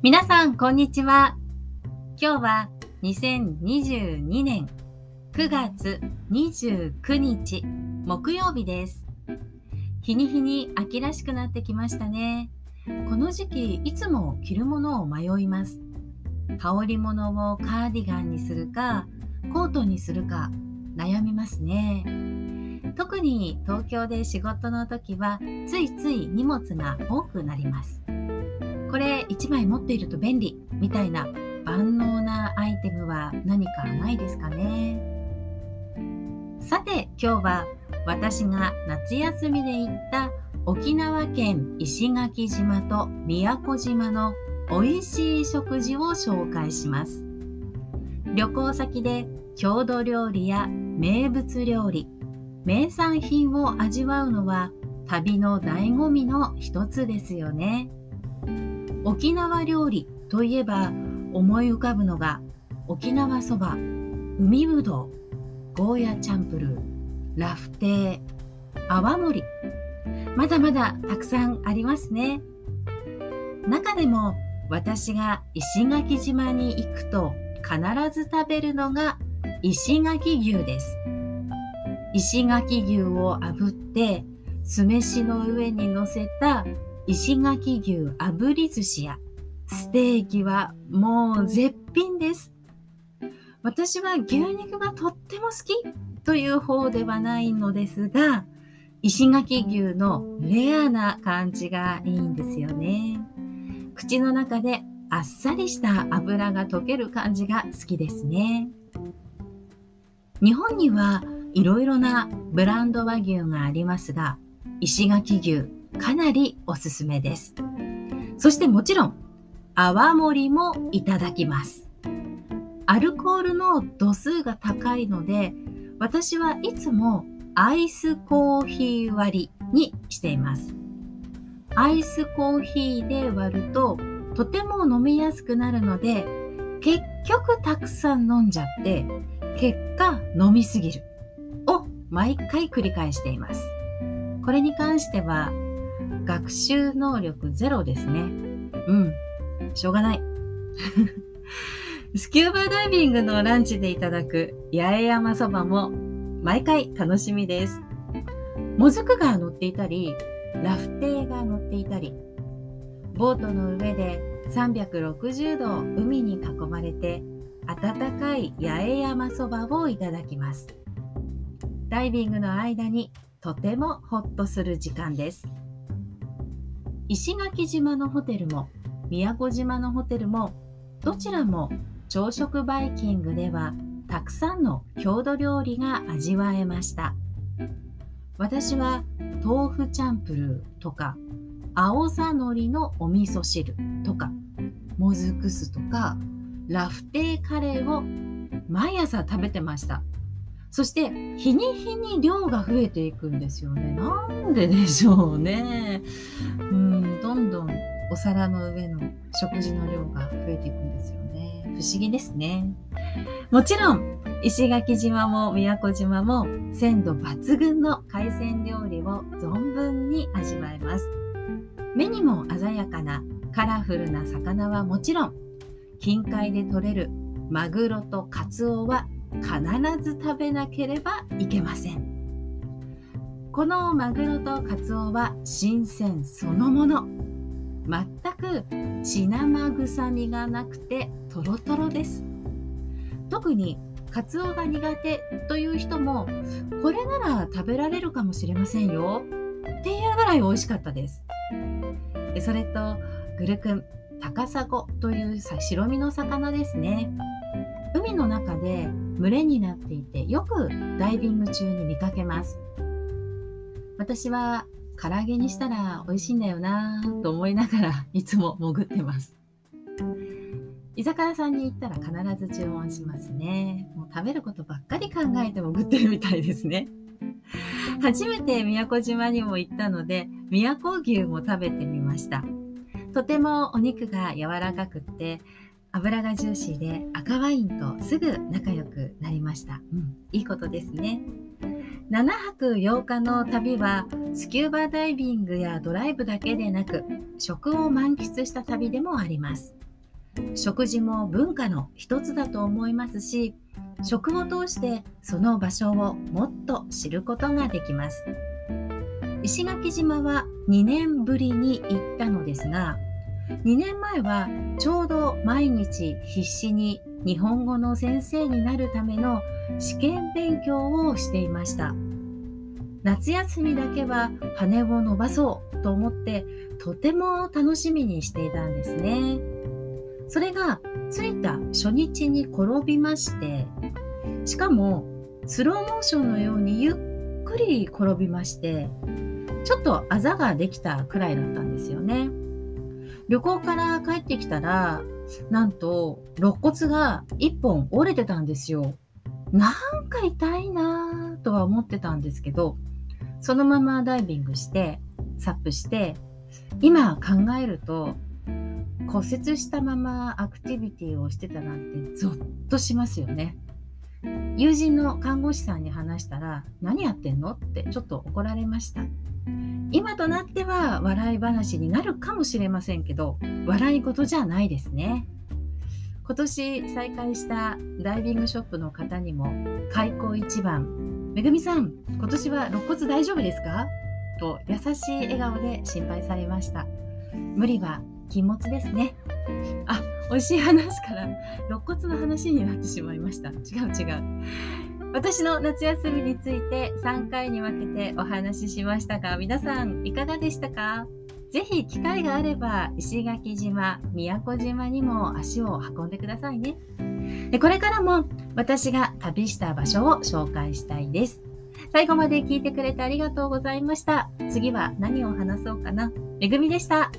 皆さん、こんにちは。今日は2022年9月29日木曜日です。日に日に秋らしくなってきましたね。この時期、いつも着るものを迷います。羽織物をカーディガンにするか、コートにするか悩みますね。特に東京で仕事の時はついつい荷物が多くなります。これ1枚持っていると便利みたいな万能なアイテムは何かないですかねさて今日は私が夏休みで行った沖縄県石垣島と宮古島の美味しい食事を紹介します旅行先で郷土料理や名物料理名産品を味わうのは旅の醍醐味の一つですよね。沖縄料理といえば思い浮かぶのが沖縄そば、海ぶどう、ゴーヤチャンプルー、ラフテー、泡盛。まだまだたくさんありますね。中でも私が石垣島に行くと必ず食べるのが石垣牛です。石垣牛を炙って酢飯の上に乗せた石垣牛炙り寿司やステーキはもう絶品です。私は牛肉がとっても好きという方ではないのですが、石垣牛のレアな感じがいいんですよね。口の中であっさりした油が溶ける感じが好きですね。日本にはいろいろなブランド和牛がありますが、石垣牛かなりおすすめです。そしてもちろん、泡盛もいただきます。アルコールの度数が高いので、私はいつもアイスコーヒー割りにしています。アイスコーヒーで割るととても飲みやすくなるので、結局たくさん飲んじゃって、結果飲みすぎるを。毎回繰り返しています。これに関しては学習能力ゼロですね。うん。しょうがない。スキューバダイビングのランチでいただく八重山そばも毎回楽しみです。もずくが乗っていたり、ラフテーが乗っていたり、ボートの上で360度海に囲まれて温かい八重山そばをいただきます。ダイビングの間にとてもホッとする時間です。石垣島のホテルも宮古島のホテルもどちらも朝食バイキングではたくさんの郷土料理が味わえました。私は豆腐チャンプルーとか青さのりのお味噌汁とかもずく酢とかラフテーカレーを毎朝食べてました。そして日に日に量が増えていくんですよね。なんででしょうね。うんどんどんお皿の上の食事の量が増えていくんですよね。不思議ですね。もちろん石垣島も宮古島も鮮度抜群の海鮮料理を存分に味わえます。目にも鮮やかなカラフルな魚はもちろん近海で採れるマグロとカツオは必ず食べなければいけません。このマグロとカツオは新鮮そのもの。全く血生臭みがなくてトロトロです。特にカツオが苦手という人もこれなら食べられるかもしれませんよ。っていうぐらい美味しかったです。それとグルクンタサゴという白身の魚ですね。海の中で群れになっていてよくダイビング中に見かけます。私は唐揚げにしたら美味しいんだよなと思いながらいつも潜ってます。居酒屋さんに行ったら必ず注文しますね。もう食べることばっかり考えて潜ってるみたいですね。初めて宮古島にも行ったので宮古牛も食べてみました。とてもお肉が柔らかくって油がジューシーで赤ワインとすぐ仲良くなりました。うん、いいことですね。7泊8日の旅はスキューバダイビングやドライブだけでなく食を満喫した旅でもあります。食事も文化の一つだと思いますし食を通してその場所をもっと知ることができます石垣島は2年ぶりに行ったのですが2年前はちょうど毎日必死に日本語の先生になるための試験勉強をしていました。夏休みだけは羽を伸ばそうと思ってとても楽しみにしていたんですね。それが着いた初日に転びましてしかもスローモーションのようにゆっくり転びましてちょっとあざができたくらいだったんですよね。旅行から帰ってきたらなんと肋骨が1本折れてたんですよなんか痛いなぁとは思ってたんですけどそのままダイビングしてサップして今考えると骨折したままアクティビティをしてたなんてゾッとしますよね。友人の看護師さんに話したら何やってんのってちょっと怒られました。今となっては笑い話になるかもしれませんけど笑い事じゃないですね。今年再開したダイビングショップの方にも開口一番。めぐみさん今年は肋骨大丈夫ですか？と優しい笑顔で心配されました。無理は禁物ですね。あ美味しい話から肋骨の話になってしまいました。違う違う。私の夏休みについて3回に分けてお話ししましたが皆さんいかがでしたか？ぜひ機会があれば石垣島、宮古島にも足を運んでくださいね。でこれからも私が旅した場所を紹介したいです。最後まで聞いてくれてありがとうございました。次は何を話そうかな？めぐみでした。